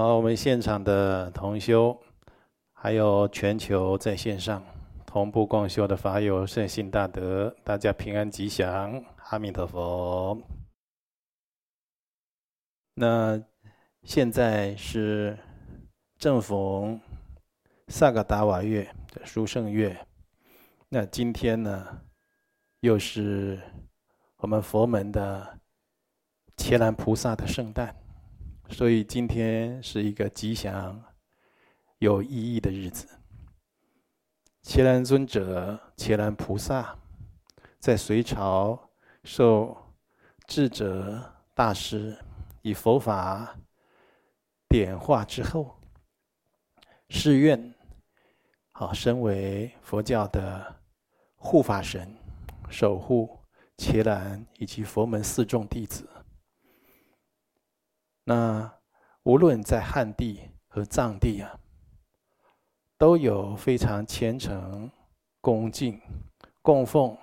好，我们现场的同修，还有全球在线上同步共修的法友，圣心大德，大家平安吉祥，阿弥陀佛。那现在是正逢萨嘎达瓦月的殊胜月，那今天呢，又是我们佛门的伽蓝菩萨的圣诞。所以今天是一个吉祥、有意义的日子。伽蓝尊者、伽蓝菩萨在隋朝受智者大师以佛法点化之后，誓愿好身为佛教的护法神，守护伽蓝以及佛门四众弟子。那无论在汉地和藏地啊，都有非常虔诚、恭敬、供奉、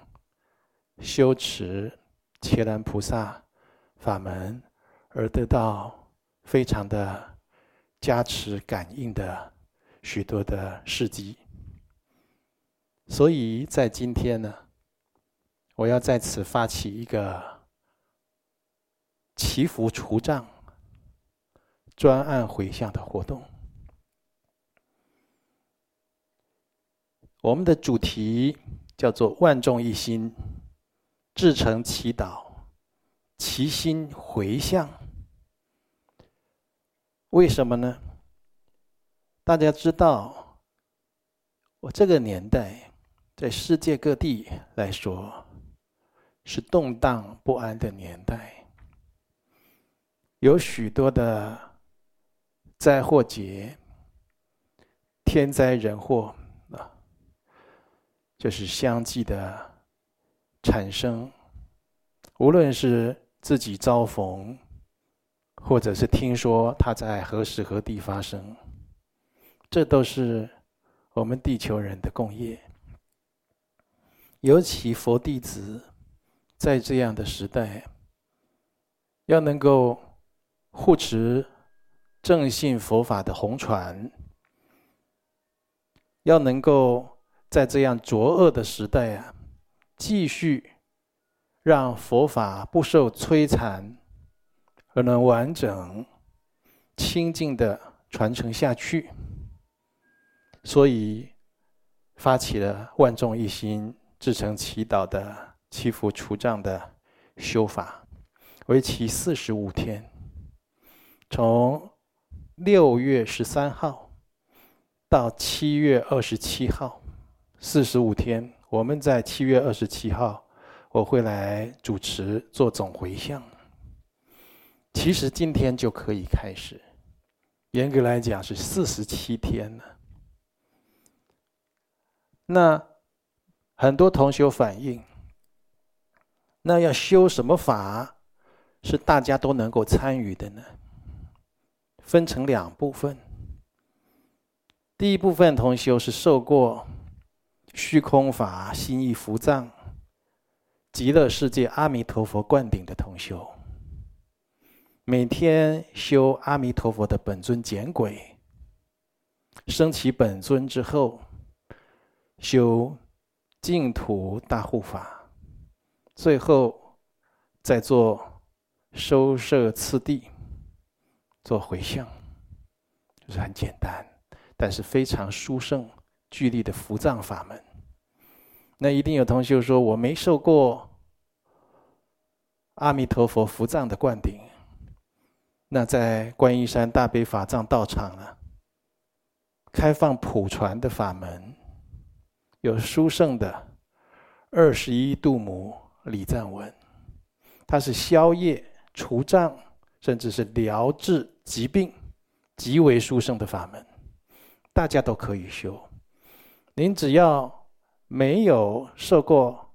修持伽蓝菩萨法门，而得到非常的加持感应的许多的事迹。所以在今天呢，我要在此发起一个祈福除障。专案回向的活动，我们的主题叫做“万众一心，至诚祈祷，齐心回向”。为什么呢？大家知道，我这个年代在世界各地来说是动荡不安的年代，有许多的。灾祸劫、天灾人祸啊，就是相继的产生。无论是自己遭逢，或者是听说它在何时何地发生，这都是我们地球人的共业。尤其佛弟子在这样的时代，要能够护持。正信佛法的红传，要能够在这样浊恶的时代啊，继续让佛法不受摧残，而能完整、清净的传承下去。所以发起了万众一心、至诚祈祷的祈福除障的修法，为期四十五天，从。六月十三号到七月二十七号，四十五天。我们在七月二十七号，我会来主持做总回向。其实今天就可以开始，严格来讲是四十七天了。那很多同学反映，那要修什么法是大家都能够参与的呢？分成两部分。第一部分同修是受过虚空法心意伏藏极乐世界阿弥陀佛灌顶的同修，每天修阿弥陀佛的本尊简轨，升起本尊之后，修净土大护法，最后再做收摄次第。做回向，就是很简单，但是非常殊胜、具力的伏藏法门。那一定有同学说：“我没受过阿弥陀佛伏藏的灌顶。”那在观音山大悲法藏道场呢，开放普传的法门，有殊胜的二十一度母礼赞文，它是消业除障。甚至是疗治疾病，极为殊胜的法门，大家都可以修。您只要没有受过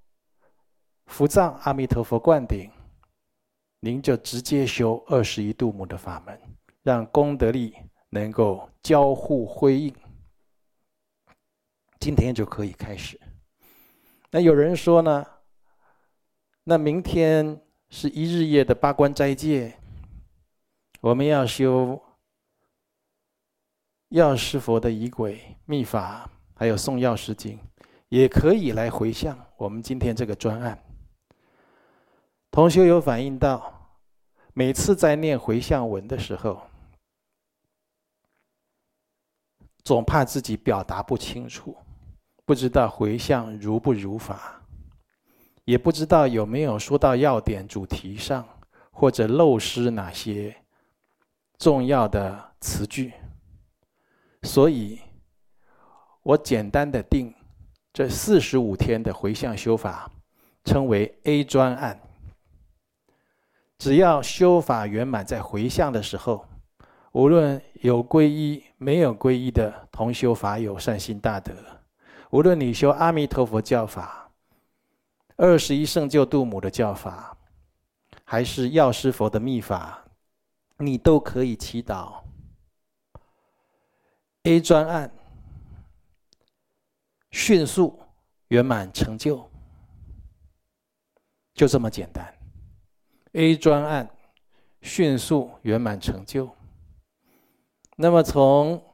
伏藏阿弥陀佛灌顶，您就直接修二十一度母的法门，让功德力能够交互辉映。今天就可以开始。那有人说呢？那明天是一日夜的八关斋戒。我们要修药师佛的仪轨秘法，还有诵药师经，也可以来回向我们今天这个专案。同修有反映到，每次在念回向文的时候，总怕自己表达不清楚，不知道回向如不如法，也不知道有没有说到要点主题上，或者漏失哪些重要的词句。所以，我简单的定这四十五天的回向修法，称为 A 专案。只要修法圆满，在回向的时候，无论有皈依没有皈依的同修法友善心大德，无论你修阿弥陀佛教法、二十一圣救度母的教法，还是药师佛的密法，你都可以祈祷 A 专案迅速圆满成就，就这么简单。A 专案迅速圆满成就。那么从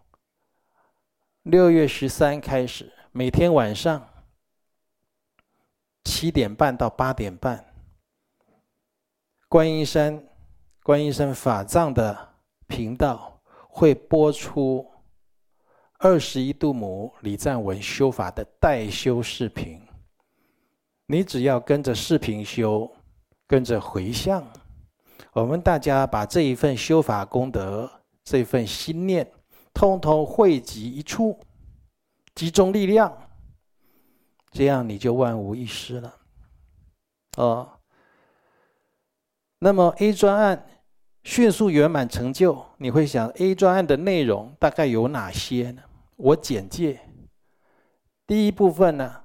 六月十三开始，每天晚上七点半到八点半，观音山观音山法藏的频道会播出二十一度母李赞文修法的代修视频。你只要跟着视频修。跟着回向，我们大家把这一份修法功德、这份心念，通通汇集一处，集中力量，这样你就万无一失了。哦，那么 A 专案迅速圆满成就，你会想 A 专案的内容大概有哪些呢？我简介，第一部分呢，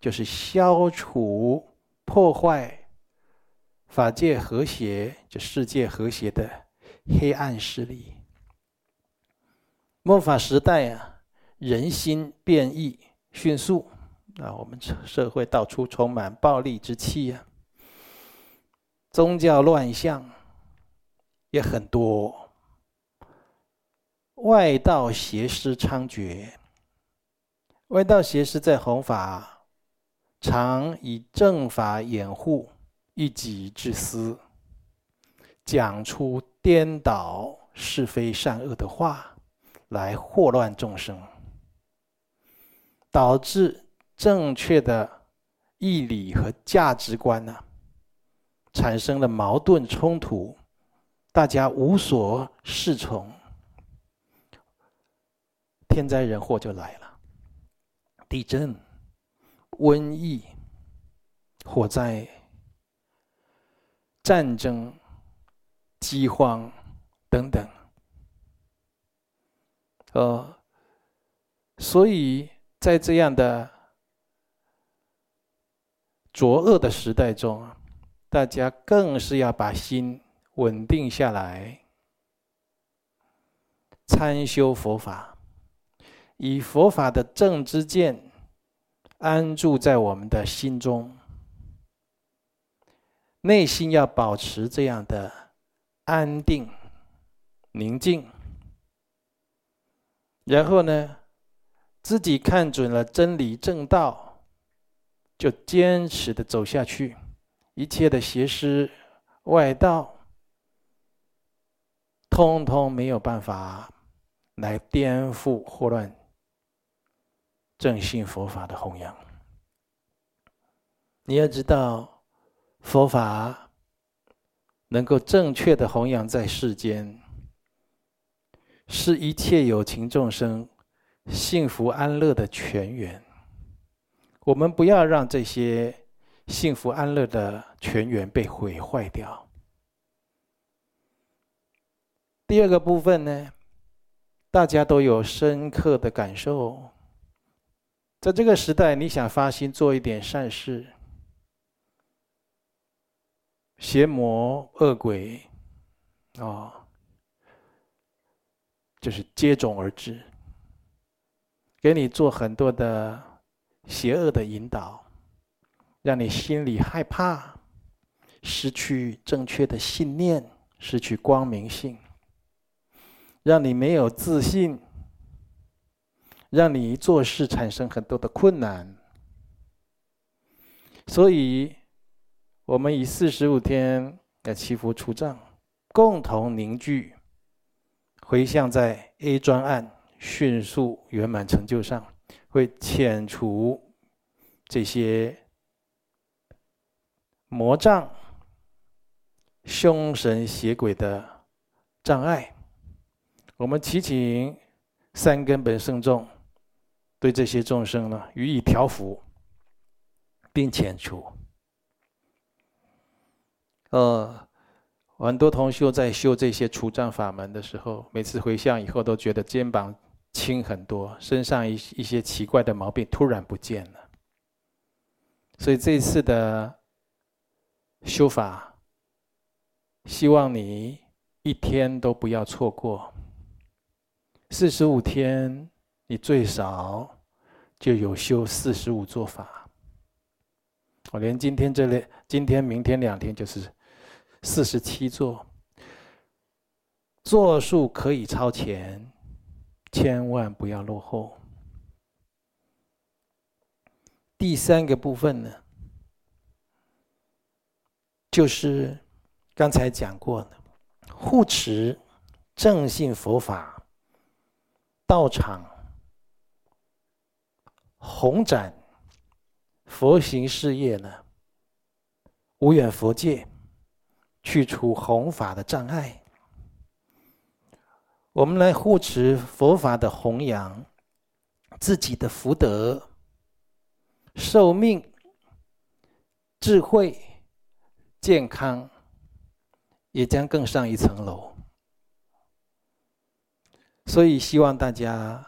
就是消除破坏。法界和谐，就世界和谐的黑暗势力。末法时代啊，人心变异迅速啊，我们社会到处充满暴力之气啊，宗教乱象也很多，外道邪师猖獗，外道邪师在弘法，常以正法掩护。一己之私，讲出颠倒是非善恶的话，来祸乱众生，导致正确的义理和价值观呢、产生了矛盾冲突，大家无所适从，天灾人祸就来了，地震、瘟疫、火灾。战争、饥荒等等，呃，所以在这样的浊恶的时代中，大家更是要把心稳定下来，参修佛法，以佛法的正知见安住在我们的心中。内心要保持这样的安定、宁静，然后呢，自己看准了真理正道，就坚持的走下去。一切的邪师、外道，通通没有办法来颠覆、祸乱正信佛法的弘扬。你要知道。佛法能够正确的弘扬在世间，是一切有情众生幸福安乐的泉源。我们不要让这些幸福安乐的泉源被毁坏掉。第二个部分呢，大家都有深刻的感受，在这个时代，你想发心做一点善事。邪魔恶鬼，啊、哦，就是接踵而至，给你做很多的邪恶的引导，让你心里害怕，失去正确的信念，失去光明性，让你没有自信，让你做事产生很多的困难。所以，我们以四十五天的祈福除障，共同凝聚回向在 A 专案迅速圆满成就上，会遣除这些魔障、凶神邪鬼的障碍。我们祈请三根本圣众对这些众生呢予以调伏，并遣除。呃，很多同修在修这些除障法门的时候，每次回向以后都觉得肩膀轻很多，身上一一些奇怪的毛病突然不见了。所以这次的修法，希望你一天都不要错过。四十五天，你最少就有修四十五座法。我连今天这里，今天、明天两天就是四十七座，座数可以超前，千万不要落后。第三个部分呢，就是刚才讲过的，护持正信佛法。道场弘展佛行事业呢，无远弗届，去除弘法的障碍。我们来护持佛法的弘扬，自己的福德、寿命、智慧、健康，也将更上一层楼。所以希望大家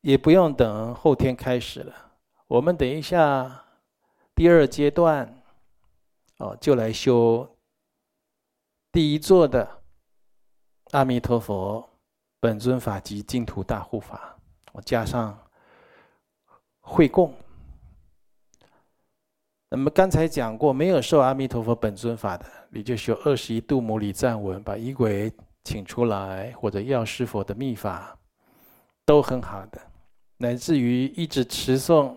也不用等后天开始了，我们等一下第二阶段哦，就来修第一座的阿弥陀佛本尊法及净土大护法，我加上会供。那么刚才讲过，没有受阿弥陀佛本尊法的，你就修二十一度母礼赞文，把仪轨。请出来，或者药师佛的秘法，都很好的。乃至于一直持诵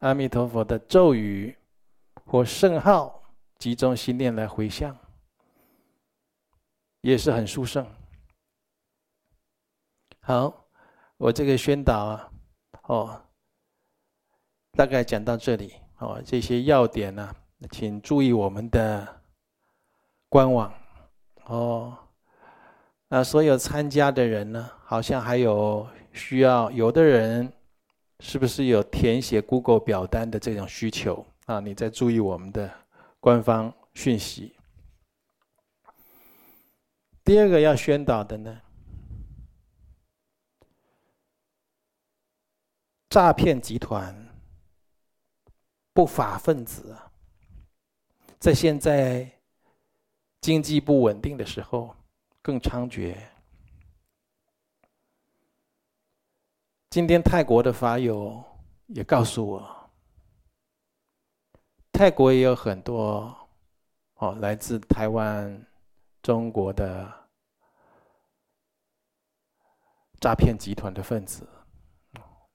阿弥陀佛的咒语或圣号，集中心念来回向，也是很殊胜。好，我这个宣导啊，哦，大概讲到这里哦。这些要点呢，请注意我们的官网哦。那所有参加的人呢，好像还有需要，有的人是不是有填写 Google 表单的这种需求啊？你在注意我们的官方讯息。第二个要宣导的呢，诈骗集团、不法分子，在现在经济不稳定的时候。更猖獗。今天泰国的法友也告诉我，泰国也有很多哦，来自台湾、中国的诈骗集团的分子，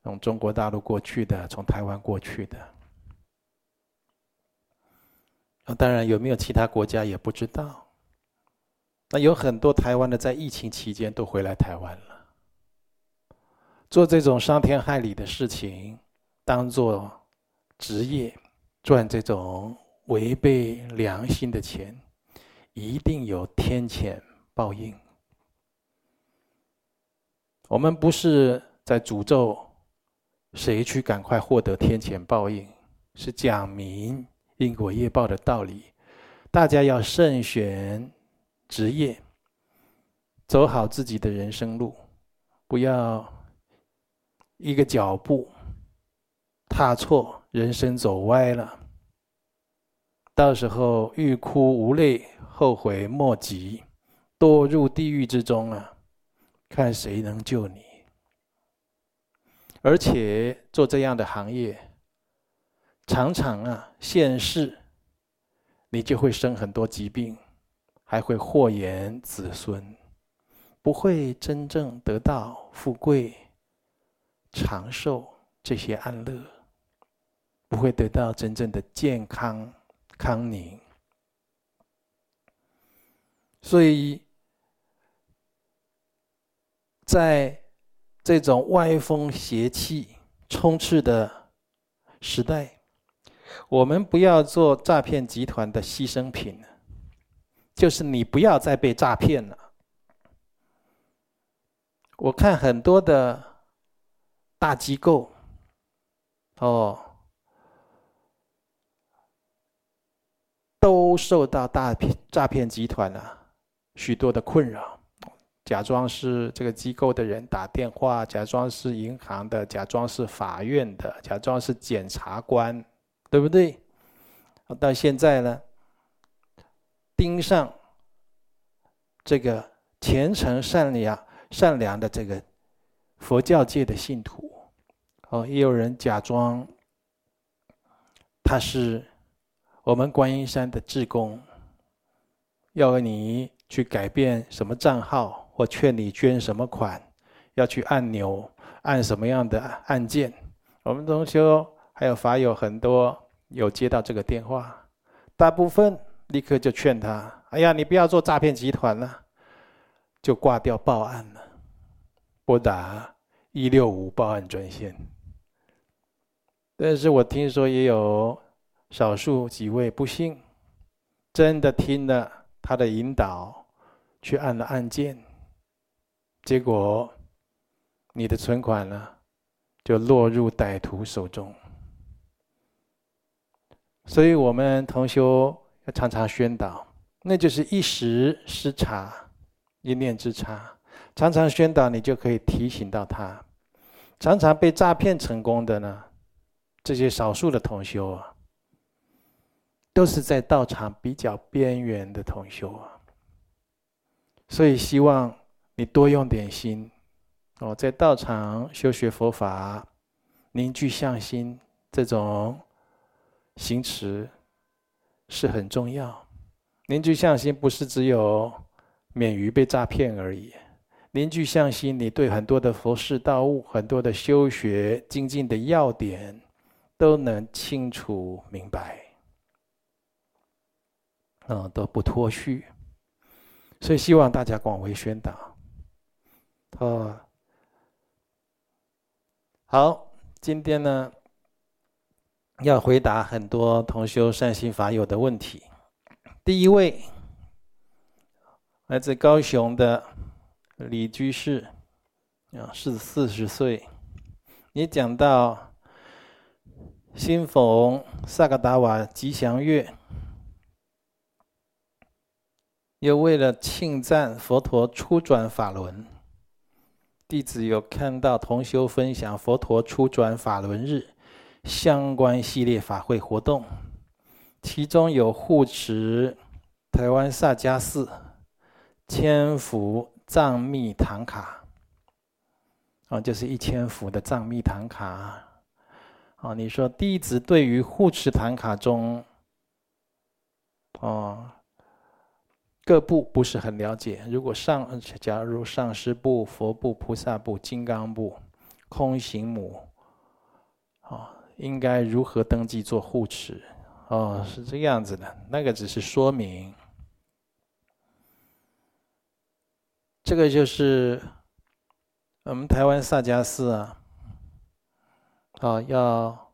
从中国大陆过去的，从台湾过去的。当然，有没有其他国家也不知道。那有很多台湾的在疫情期间都回来台湾了，做这种伤天害理的事情，当做职业赚这种违背良心的钱，一定有天谴报应。我们不是在诅咒谁去赶快获得天谴报应，是讲明因果业报的道理，大家要慎选。职业，走好自己的人生路，不要一个脚步踏错，人生走歪了，到时候欲哭无泪，后悔莫及，堕入地狱之中啊！看谁能救你？而且做这样的行业，常常啊现世，你就会生很多疾病。还会祸延子孙，不会真正得到富贵长寿这些安乐，不会得到真正的健康康宁。所以，在这种歪风邪气充斥的时代，我们不要做诈骗集团的牺牲品，就是你不要再被诈骗了。我看很多的大机构，哦，都受到大骗诈骗集团了。许多的困扰，假装是这个机构的人打电话，假装是银行的，假装是法院的，假装是检察官，对不对？到现在呢，盯上这个虔诚善良、善良的这个佛教界的信徒，哦，也有人假装他是我们观音山的志工，要你。去改变什么账号，或劝你捐什么款，要去按钮按什么样的按键？我们同修还有法友很多有接到这个电话，大部分立刻就劝他：“哎呀，你不要做诈骗集团了，就挂掉报案了，拨打一六五报案专线。”但是我听说也有少数几位不幸，真的听了。他的引导，去按了按键，结果你的存款呢，就落入歹徒手中。所以我们同修要常常宣导，那就是一时失察，一念之差。常常宣导，你就可以提醒到他。常常被诈骗成功的呢，这些少数的同修啊。都是在道场比较边缘的同修啊，所以希望你多用点心哦，在道场修学佛法，凝聚向心，这种行持是很重要。凝聚向心不是只有免于被诈骗而已，凝聚向心，你对很多的佛事道务、很多的修学精进的要点，都能清楚明白。嗯，都不脱序，所以希望大家广为宣导。哦，好，今天呢，要回答很多同修善心法友的问题。第一位，来自高雄的李居士，啊，是四十岁。你讲到，新逢萨格达瓦吉祥月。又为了庆赞佛陀初转法轮，弟子有看到同修分享佛陀初转法轮日相关系列法会活动，其中有护持台湾萨迦寺千福藏密唐卡，啊，就是一千福的藏密唐卡，啊，你说弟子对于护持唐卡中，哦。各部不是很了解。如果上，假如上师部、佛部、菩萨部、金刚部、空行母，应该如何登记做护持？哦，是这样子的。那个只是说明，这个就是我们台湾萨迦寺啊，啊，要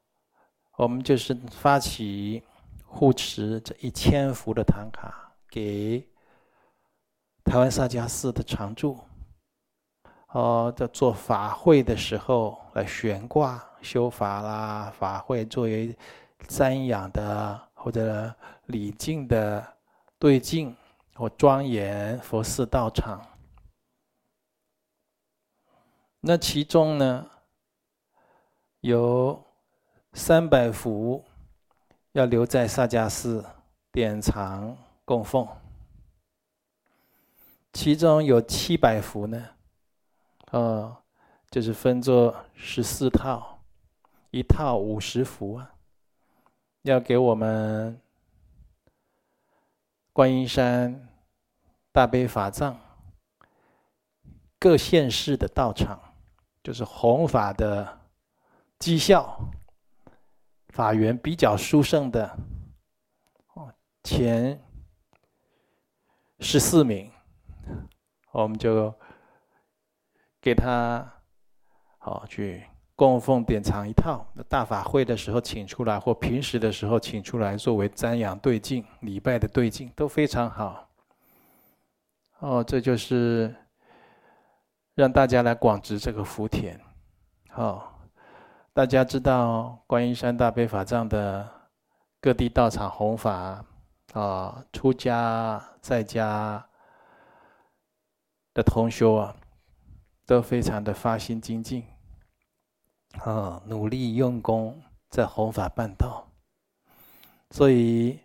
我们就是发起护持这一千幅的唐卡给。台湾萨迦寺的常住，哦，在做法会的时候来悬挂修法啦，法会作为瞻仰的或者礼敬的对境或庄严佛寺道场。那其中呢，有三百幅要留在萨迦寺典藏供奉。其中有七百幅呢，哦，就是分作十四套，一套五十幅啊，要给我们观音山大悲法藏各县市的道场就是弘法的绩效，法缘比较殊胜的，前十四名，我们就给他好去供奉典藏一套。大法会的时候请出来，或平时的时候请出来，作为瞻仰对镜、礼拜的对镜都非常好。哦，这就是让大家来广植这个福田。好，大家知道观音山大悲法藏的各地道场弘法啊，出家在家的同修啊，都非常的发心精进，啊，努力用功在弘法办道。所以，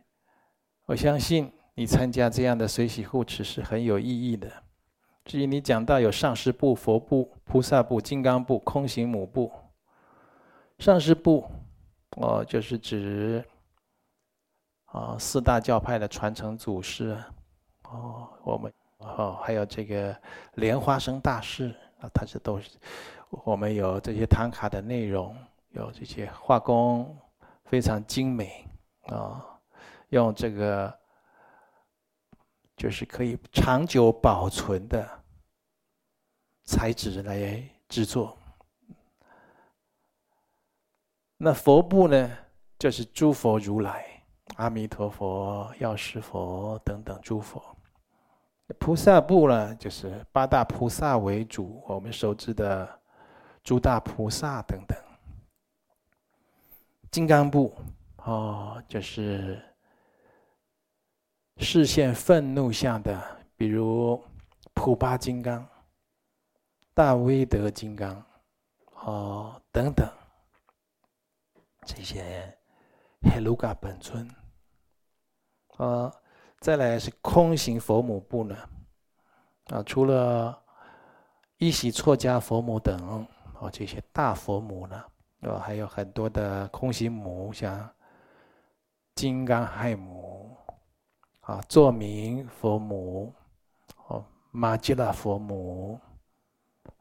我相信。你参加这样的随喜护持是很有意义的。至于你讲到有上师部、佛部、菩萨部、金刚部、空行母部。上师部，哦，就是指啊四大教派的传承祖师，哦，我们哦还有这个莲花生大师啊，他是都是我们有这些唐卡的内容，有这些画工非常精美啊，用这个。就是可以长久保存的材质来制作。那佛部呢，就是诸佛如来、阿弥陀佛、药师佛等等诸佛。菩萨部呢，就是八大菩萨为主，我们熟知的诸大菩萨等等。金刚部哦，就是。示现愤怒相的，比如普巴金刚、大威德金刚，哦等等，这些黑鲁嘎本尊，啊，再来是空行佛母部呢，啊，除了依喜错家佛母等，哦这些大佛母呢，哦还有很多的空行母，像金刚亥母。啊，作明佛母，哦，玛吉拉佛母，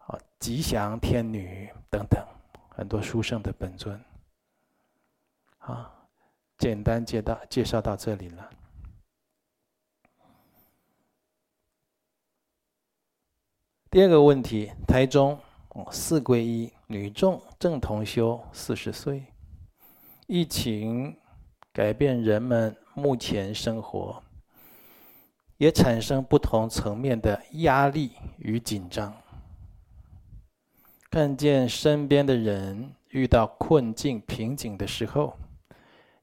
啊，吉祥天女等等，很多殊胜的本尊。啊，简单介绍介绍到这里了。第二个问题，台中四归一女众正同修四十岁，疫情改变人们目前生活。也产生不同层面的压力与紧张。看见身边的人遇到困境、瓶颈的时候，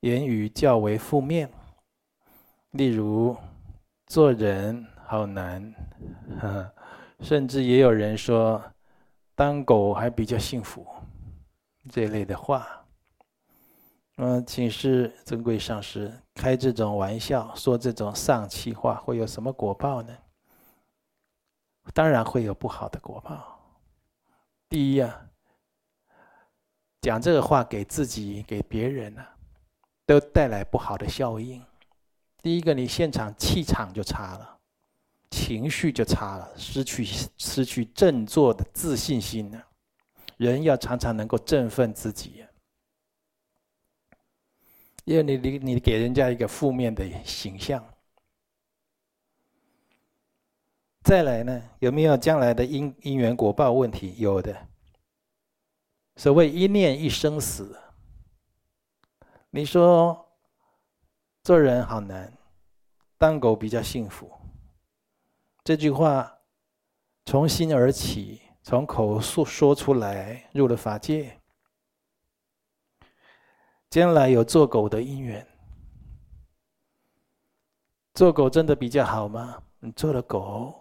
言语较为负面，例如“做人好难”，甚至也有人说“当狗还比较幸福”这类的话。嗯，请示尊贵上师，开这种玩笑，说这种丧气话，会有什么果报呢？当然会有不好的果报。第一啊，讲这个话给自己、给别人呢、啊，都带来不好的效应。第一个，你现场气场就差了，情绪就差了，失去失去振作的自信心呢。人要常常能够振奋自己。因为你你你给人家一个负面的形象，再来呢，有没有将来的因因缘果报问题？有的。所谓一念一生死，你说做人好难，当狗比较幸福。这句话从心而起，从口述说出来，入了法界。将来有做狗的因缘，做狗真的比较好吗？你做了狗，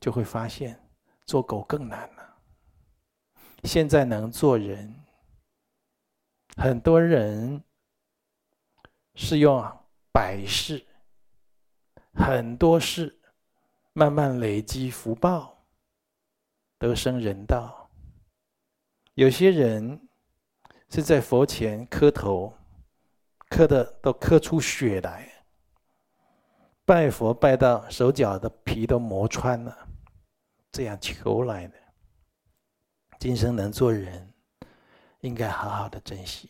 就会发现做狗更难了。现在能做人，很多人是用百事、很多事慢慢累积福报，得生人道。有些人。是在佛前磕头，磕的都磕出血来，拜佛拜到手脚的皮都磨穿了，这样求来的。今生能做人，应该好好的珍惜。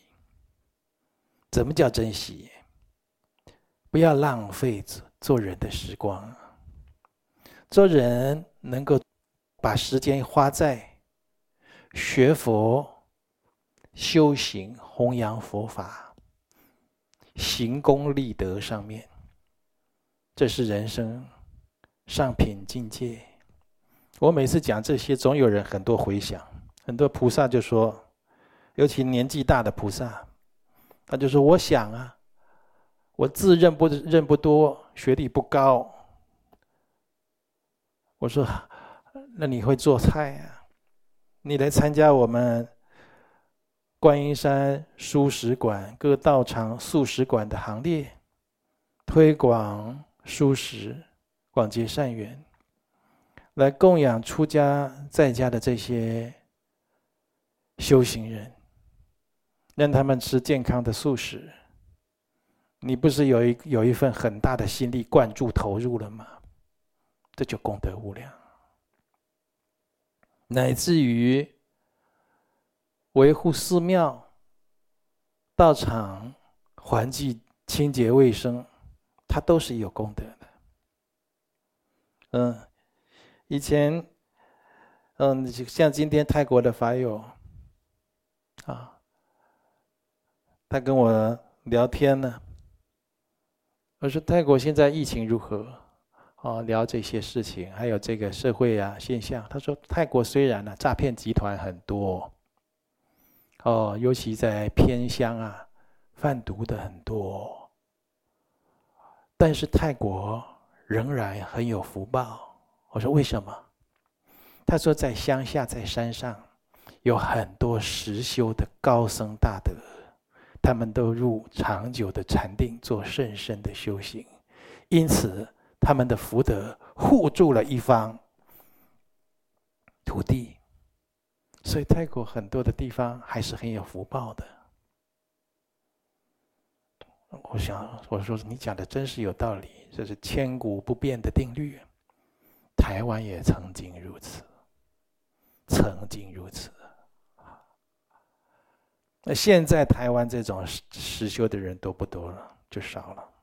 怎么叫珍惜？不要浪费做人的时光。做人能够把时间花在学佛、修行、弘扬佛法、行功立德上面，这是人生上品境界。我每次讲这些，总有人很多回想。很多菩萨就说，尤其年纪大的菩萨，他就说：“我想啊，我字认不认不多，学历不高。”我说：“那你会做菜啊？你来参加我们观音山蔬食馆、各道场素食馆的行列，推广蔬食，广结善缘，来供养出家在家的这些。”修行人，让他们吃健康的素食，你不是有一有一份很大的心力灌注投入了吗？这就功德无量，乃至于维护寺庙、道场环境清洁卫生，它都是有功德的。嗯，以前，嗯，像今天泰国的法友。啊，他跟我聊天呢。我说泰国现在疫情如何？哦，聊这些事情，还有这个社会啊现象。他说泰国虽然呢诈骗集团很多，哦，尤其在偏乡啊，贩毒的很多，但是泰国仍然很有福报。我说为什么？他说在乡下，在山上。有很多实修的高僧大德，他们都入长久的禅定，做甚深的修行，因此他们的福德护住了一方土地，所以泰国很多的地方还是很有福报的。我想，我说你讲的真是有道理，这是千古不变的定律。台湾也曾经如此，曾经如此。那现在台湾这种实修的人都不多了，就少了。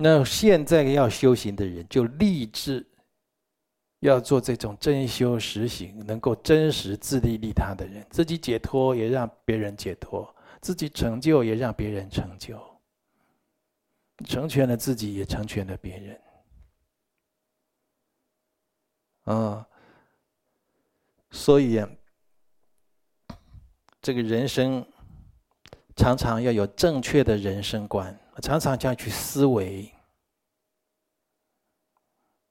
那现在要修行的人，就立志要做这种真修实行，能够真实自利利他的人，自己解脱也让别人解脱，自己成就也让别人成就，成全了自己，也成全了别人。啊。所以，这个人生常常要有正确的人生观，常常这样去思维，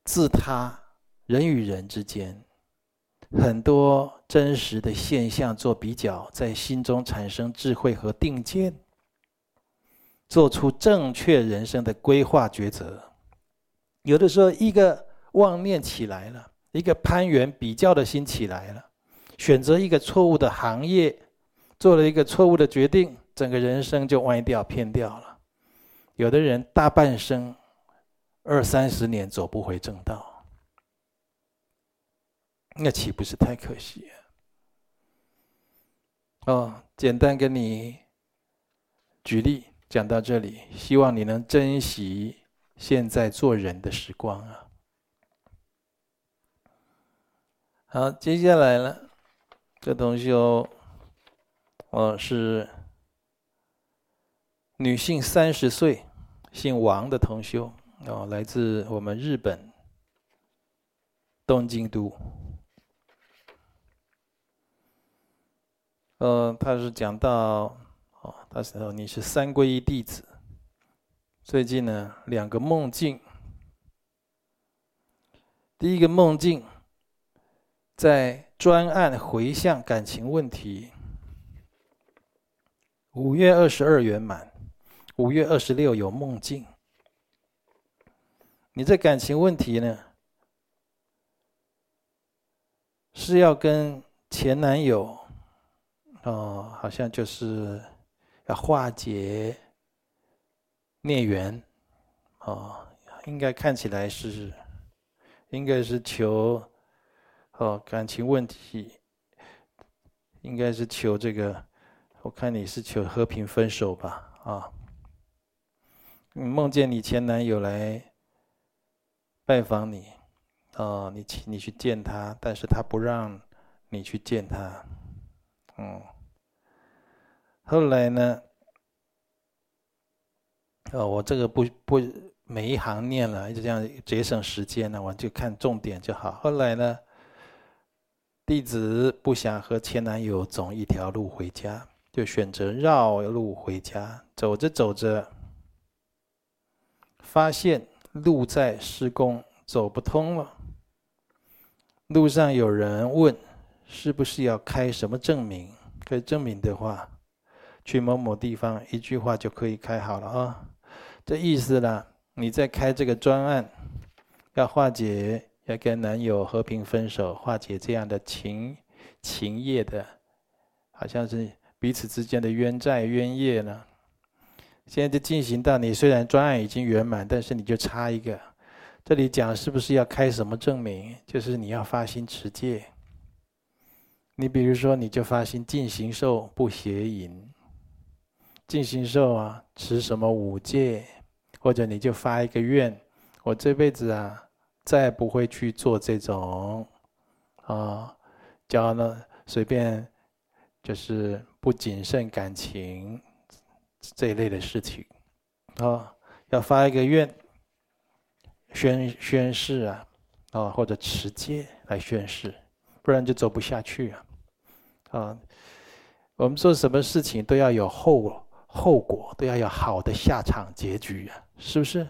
自他人与人之间很多真实的现象做比较，在心中产生智慧和定见，做出正确人生的规划抉择。有的时候，一个妄念起来了。一个攀缘比较的心起来了，选择一个错误的行业，做了一个错误的决定，整个人生就歪掉偏掉了。有的人大半生二三十年走不回正道，那岂不是太可惜？哦，简单跟你举例讲到这里，希望你能珍惜现在做人的时光啊。好，接下来呢，这同修，哦，是女性，三十岁，姓王的同修，哦，来自我们日本东京都。呃，他是讲到，哦，他说你是三皈依弟子，最近呢，两个梦境，第一个梦境。在专案回向感情问题，五月二十二圆满，五月二十六有梦境。你这感情问题呢，是要跟前男友，哦，好像就是要化解孽缘，哦，应该看起来是，应该是求。哦，感情问题，应该是求这个，我看你是求和平分手吧？啊，梦见你前男友来拜访你，哦，你请你去见他，但是他不让你去见他，嗯，后来呢？哦，我这个不不每一行念了，就这样节省时间呢，我就看重点就好。后来呢，弟子不想和前男友走一条路回家，就选择绕路回家。走着走着，发现路在施工，走不通了。路上有人问，是不是要开什么证明？可以证明的话，去某某地方，一句话就可以开好了啊。这意思呢？你在开这个专案，要化解，要跟男友和平分手，化解这样的情情业的，好像是彼此之间的冤债冤业呢。现在就进行到你虽然专案已经圆满，但是你就差一个。这里讲是不是要开什么证明？就是你要发心持戒。你比如说，你就发心尽行受不邪淫，尽行受啊，持什么五戒？或者你就发一个愿，我这辈子啊，再不会去做这种，啊，叫呢随便，就是不谨慎感情这一类的事情，啊，要发一个愿，宣宣誓啊，啊，或者持戒来宣誓，不然就走不下去啊，啊，我们做什么事情都要有后后果，都要有好的下场结局啊。是不是？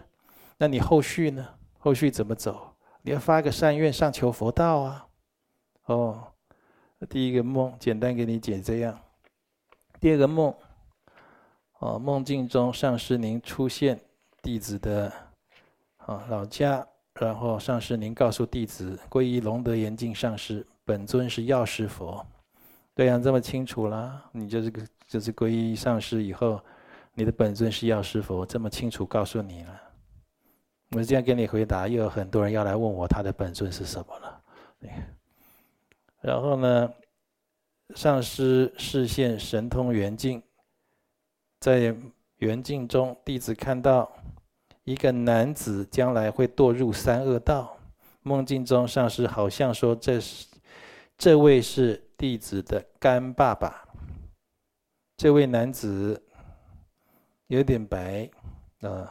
那你后续呢？后续怎么走？你要发一个善愿上求佛道啊！哦，第一个梦简单给你解这样。第二个梦，哦，梦境中上师您出现弟子的啊老家，然后上师您告诉弟子皈依龙德严净上师，本尊是药师佛。对呀，这么清楚了，你就是就是皈依上师以后。你的本尊是药师佛，这么清楚告诉你了。我这样给你回答，又有很多人要来问我他的本尊是什么了。然后呢，上师示现神通圆镜，在圆镜中，弟子看到一个男子将来会堕入三恶道。梦境中，上师好像说：“这是这位是弟子的干爸爸。”这位男子。有点白，啊，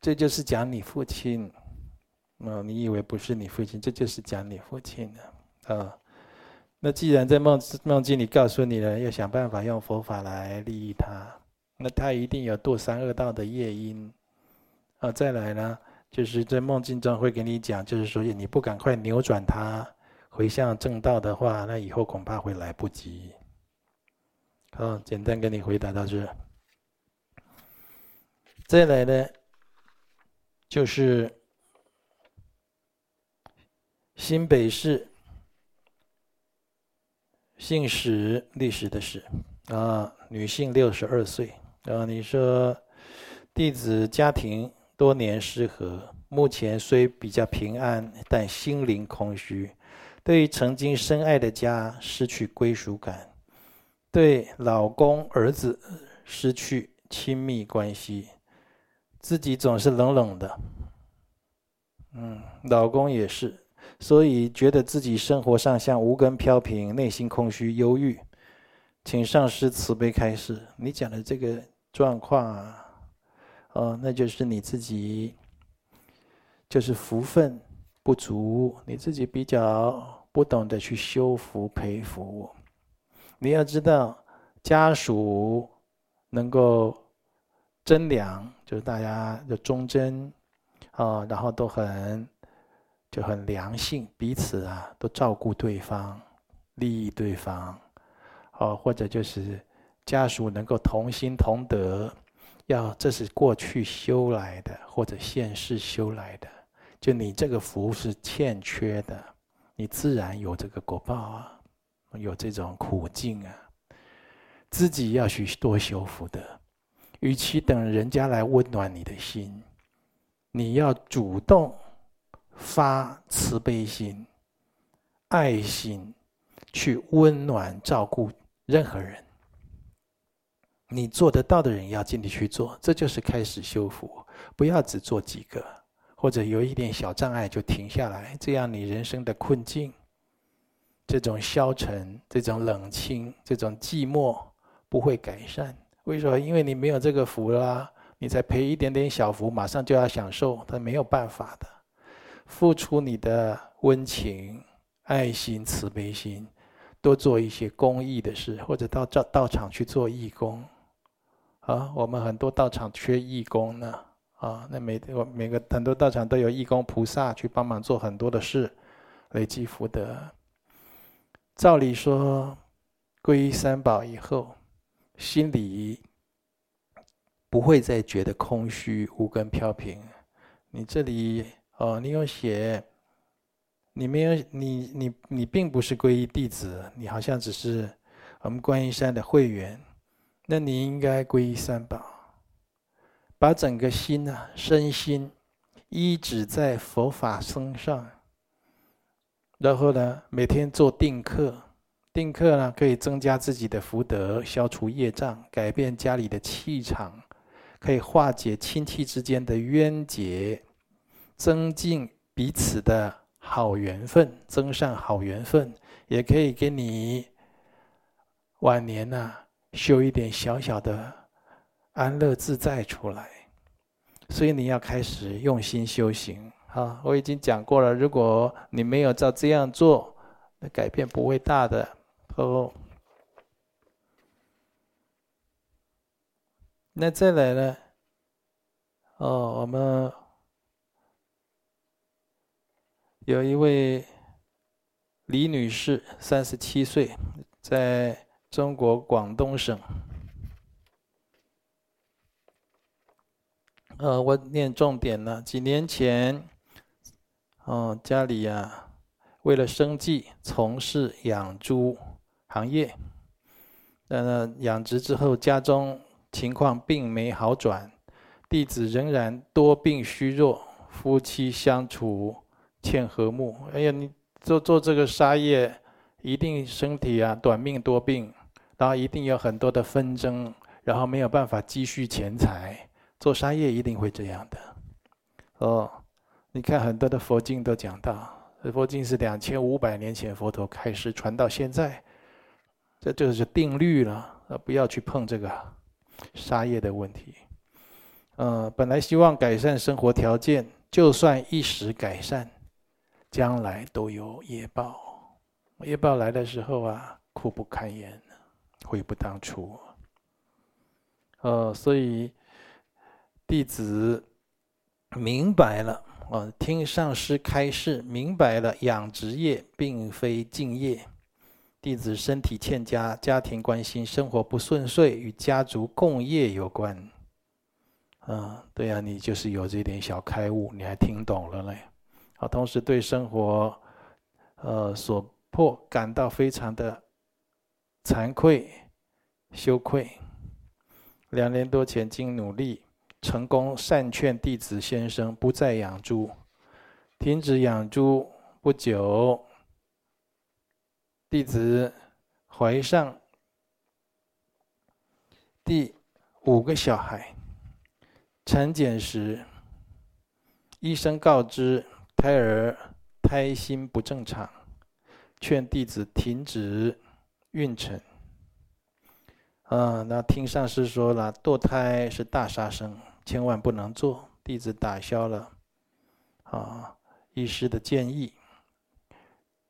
这就是讲你父亲，啊，你以为不是你父亲，这就是讲你父亲的，啊，那既然在梦梦境里告诉你了，要想办法用佛法来利益他，那他一定有堕三恶道的业因，啊，再来呢，就是在梦境中会给你讲，就是说你不赶快扭转他回向正道的话，那以后恐怕会来不及。好，简单跟你回答到这。再来呢，就是新北市，姓史，历史的史啊，女性六十二岁啊。你说弟子家庭多年失和，目前虽比较平安，但心灵空虚，对于曾经深爱的家失去归属感，对老公儿子失去亲密关系。自己总是冷冷的，嗯，老公也是，所以觉得自己生活上像无根飘萍，内心空虚忧郁，请上师慈悲开示。你讲的这个状况啊，哦，那就是你自己，就是福分不足，你自己比较不懂得去修福培福。你要知道，家属能够。真良就是大家的忠贞啊，然后都很就很良性，彼此啊都照顾对方，利益对方，哦，或者就是家属能够同心同德，要这是过去修来的，或者现世修来的，就你这个福是欠缺的，你自然有这个果报啊，有这种苦境啊，自己要去多修福德。与其等人家来温暖你的心，你要主动发慈悲心，爱心去温暖照顾任何人。你做得到的人要尽力去做，这就是开始修复。不要只做几个，或者有一点小障碍就停下来，这样你人生的困境、这种消沉、这种冷清、这种寂寞不会改善。为什么？因为你没有这个福啦，你才赔一点点小福，马上就要享受，他没有办法的。付出你的温情、爱心、慈悲心，多做一些公益的事，或者到道道场去做义工。啊，我们很多道场缺义工呢。啊，那每我每个很多道场都有义工菩萨去帮忙做很多的事，累积福德。照理说，皈依三宝以后，心里不会再觉得空虚、无根、飘萍。你这里哦，你有写，你没有你你你并不是皈依弟子，你好像只是我们观音山的会员，那你应该皈依三宝。把整个心啊，身心依止在佛法身上，然后呢，每天做定课，定课呢可以增加自己的福德，消除业障，改变家里的气场，可以化解亲戚之间的冤结，增进彼此的好缘分，增上好缘分，也可以给你晚年呢、啊、修一点小小的。安乐自在出来，所以你要开始用心修行啊！我已经讲过了，如果你没有照这样做，那改变不会大的哦。那再来呢？哦，我们有一位李女士，三十七岁，在中国广东省。呃，我念重点了。几年前，哦、家里呀、啊，为了生计，从事养猪行业。但是养殖之后，家中情况并没好转，弟子仍然多病虚弱，夫妻相处欠和睦。哎呀，你做做这个杀业，一定身体啊短命多病，然后一定有很多的纷争，然后没有办法积蓄钱财。做商业一定会这样的，哦，你看很多的佛经都讲到，佛经是两千五百年前佛陀开始传到现在，这就是定律了，不要去碰这个杀业的问题。嗯，本来希望改善生活条件，就算一时改善，将来都有业报，业报来的时候啊，苦不堪言，悔不当初。呃，所以。弟子明白了，啊，听上师开示，明白了养殖业并非敬业。弟子身体欠佳，家庭关心生活不顺遂，与家族共业有关。啊，对呀，你就是有这点小开悟，你还听懂了嘞。啊，同时对生活，呃，所迫感到非常的惭愧、羞愧。两年多前，经努力。成功善劝弟子先生不再养猪，停止养猪不久，弟子怀上第五个小孩。产检时，医生告知胎儿胎心不正常，劝弟子停止运程。啊，那听上师说了，堕胎是大杀生。千万不能做，弟子打消了啊医师的建议，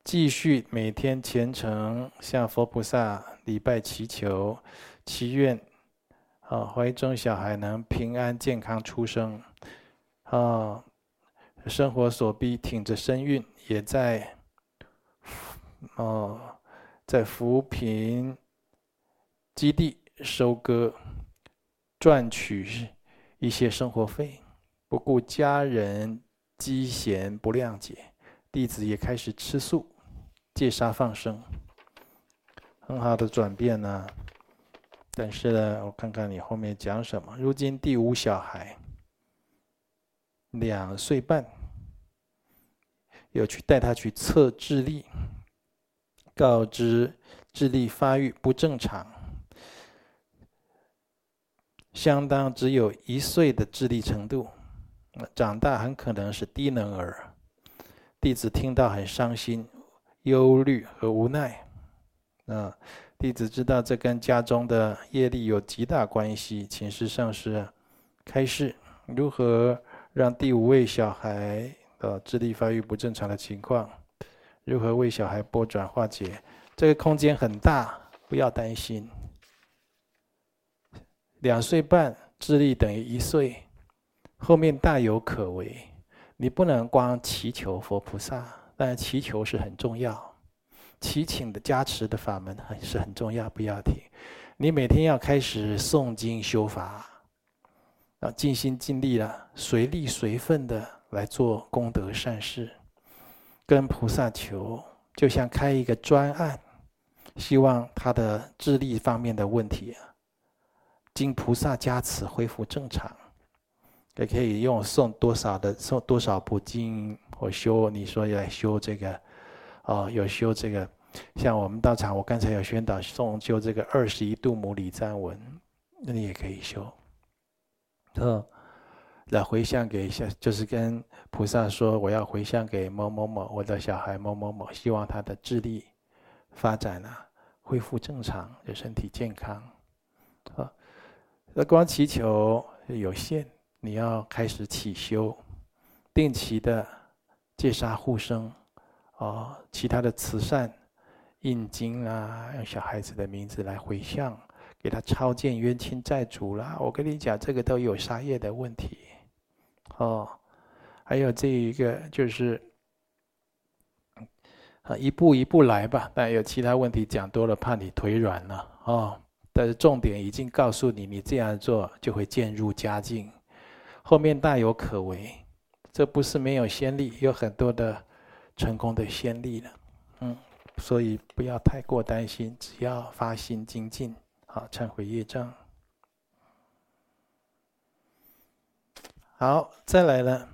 继续每天虔诚向佛菩萨礼拜祈求，祈愿啊怀中小孩能平安健康出生啊，生活所逼挺着身孕，也在哦在扶贫基地收割赚取。一些生活费，不顾家人讥嫌不谅解，弟子也开始吃素，戒杀放生，很好的转变呢。但是呢，我看看你后面讲什么。如今第五小孩，两岁半，有去带他去测智力，告知智力发育不正常，相当只有一岁的智力程度，长大很可能是低能儿。弟子听到很伤心、忧虑和无奈。啊，弟子知道这跟家中的业力有极大关系，请示上师开示如何让第五位小孩的智力发育不正常的情况，如何为小孩拨转化解？这个空间很大，不要担心。两岁半智力等于一岁，后面大有可为。你不能光祈求佛菩萨，但祈求是很重要。祈请的加持的法门还是很重要，不要停。你每天要开始诵经修法，啊，尽心尽力了，随力随分的来做功德善事，跟菩萨求，就像开一个专案，希望他的智力方面的问题，经菩萨加持恢复正常，也可以用送多少的送多少部经或修，你说要修这个。哦，有修这个，像我们道场，我刚才有宣导送修这个二十一度母礼赞文，那你也可以修。嗯，来回向给下，就是跟菩萨说，我要回向给某某某，我的小孩某某某，希望他的智力发展啊，恢复正常，有身体健康。啊，那光祈求有限，你要开始起修，定期的戒杀护生。哦，其他的慈善、印经啊，用小孩子的名字来回向，给他超荐冤亲债主啦。我跟你讲，这个都有杀业的问题。哦，还有这一个就是，啊，一步一步来吧。但有其他问题讲多了，怕你腿软了。哦，但是重点已经告诉你，你这样做就会渐入佳境，后面大有可为。这不是没有先例，有很多的。成功的先例了，嗯，所以不要太过担心，只要发心精进，好忏悔业障。好，再来了。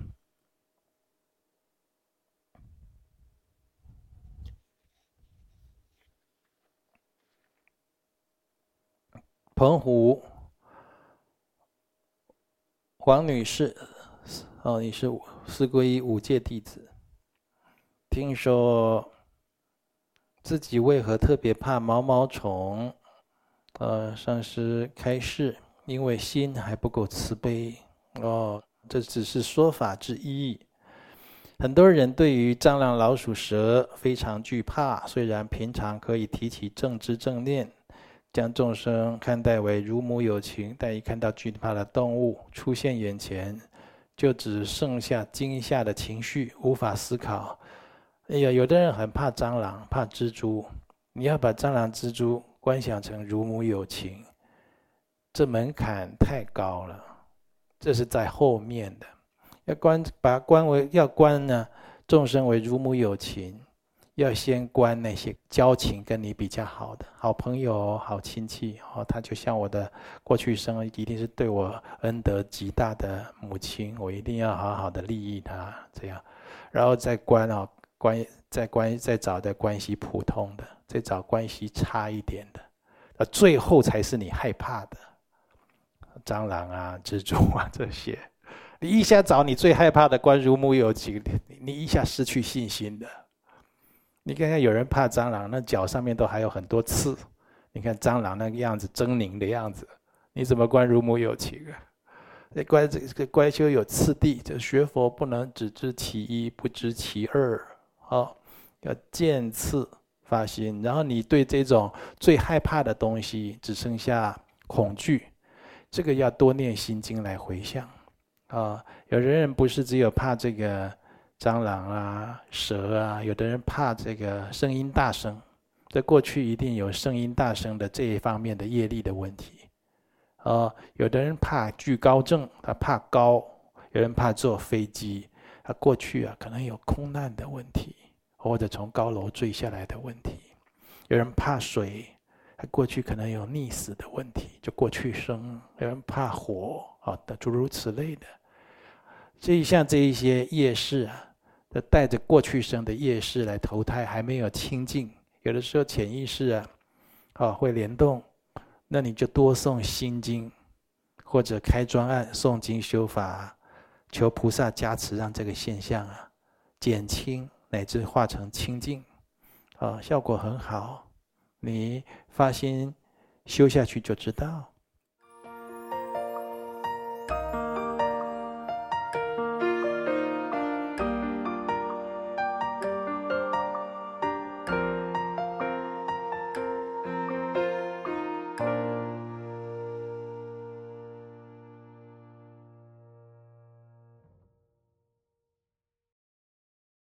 澎湖黄女士，哦，你是四皈依五戒弟子。听说自己为何特别怕毛毛虫？呃，上师开示，因为心还不够慈悲。哦，这只是说法之一。很多人对于蟑螂、老鼠、蛇非常惧怕，虽然平常可以提起正知正念，将众生看待为如母有情，但一看到惧怕的动物出现眼前，就只剩下惊吓的情绪，无法思考。哎呀，有的人很怕蟑螂，怕蜘蛛。你要把蟑螂、蜘蛛观想成如母有情，这门槛太高了。这是在后面的，要观把观为要观呢，众生为如母有情，要先观那些交情跟你比较好的好朋友、好亲戚哦，他就像我的过去生，一定是对我恩德极大的母亲，我一定要好好的利益他，这样，然后再观啊。关再关再找的关系普通的，再找关系差一点的，那最后才是你害怕的蟑螂啊、蜘蛛啊这些。你一下找你最害怕的观如母有情，你一下失去信心的。你看看有人怕蟑螂，那脚上面都还有很多刺。你看蟑螂那个样子狰狞的样子，你怎么观如母有情啊？那观这个观修有次第，就学佛不能只知其一，不知其二。好，要渐次发心，然后你对这种最害怕的东西只剩下恐惧，这个要多念心经来回向。啊，有的人不是只有怕这个蟑螂啊、蛇啊，有的人怕这个声音大声，在过去一定有声音大声的这一方面的业力的问题。啊，有的人怕惧高症，他怕高；有人怕坐飞机，他过去啊可能有空难的问题。或者从高楼坠下来的问题，有人怕水，他过去可能有溺死的问题，就过去生；有人怕火，啊，的诸如此类的。所以像这一些业识啊，带着过去生的业识来投胎，还没有清净，有的时候潜意识啊，啊会联动，那你就多诵心经，或者开专案诵经修法，求菩萨加持，让这个现象啊减轻乃至化成清净，啊，效果很好。你发心修下去就知道。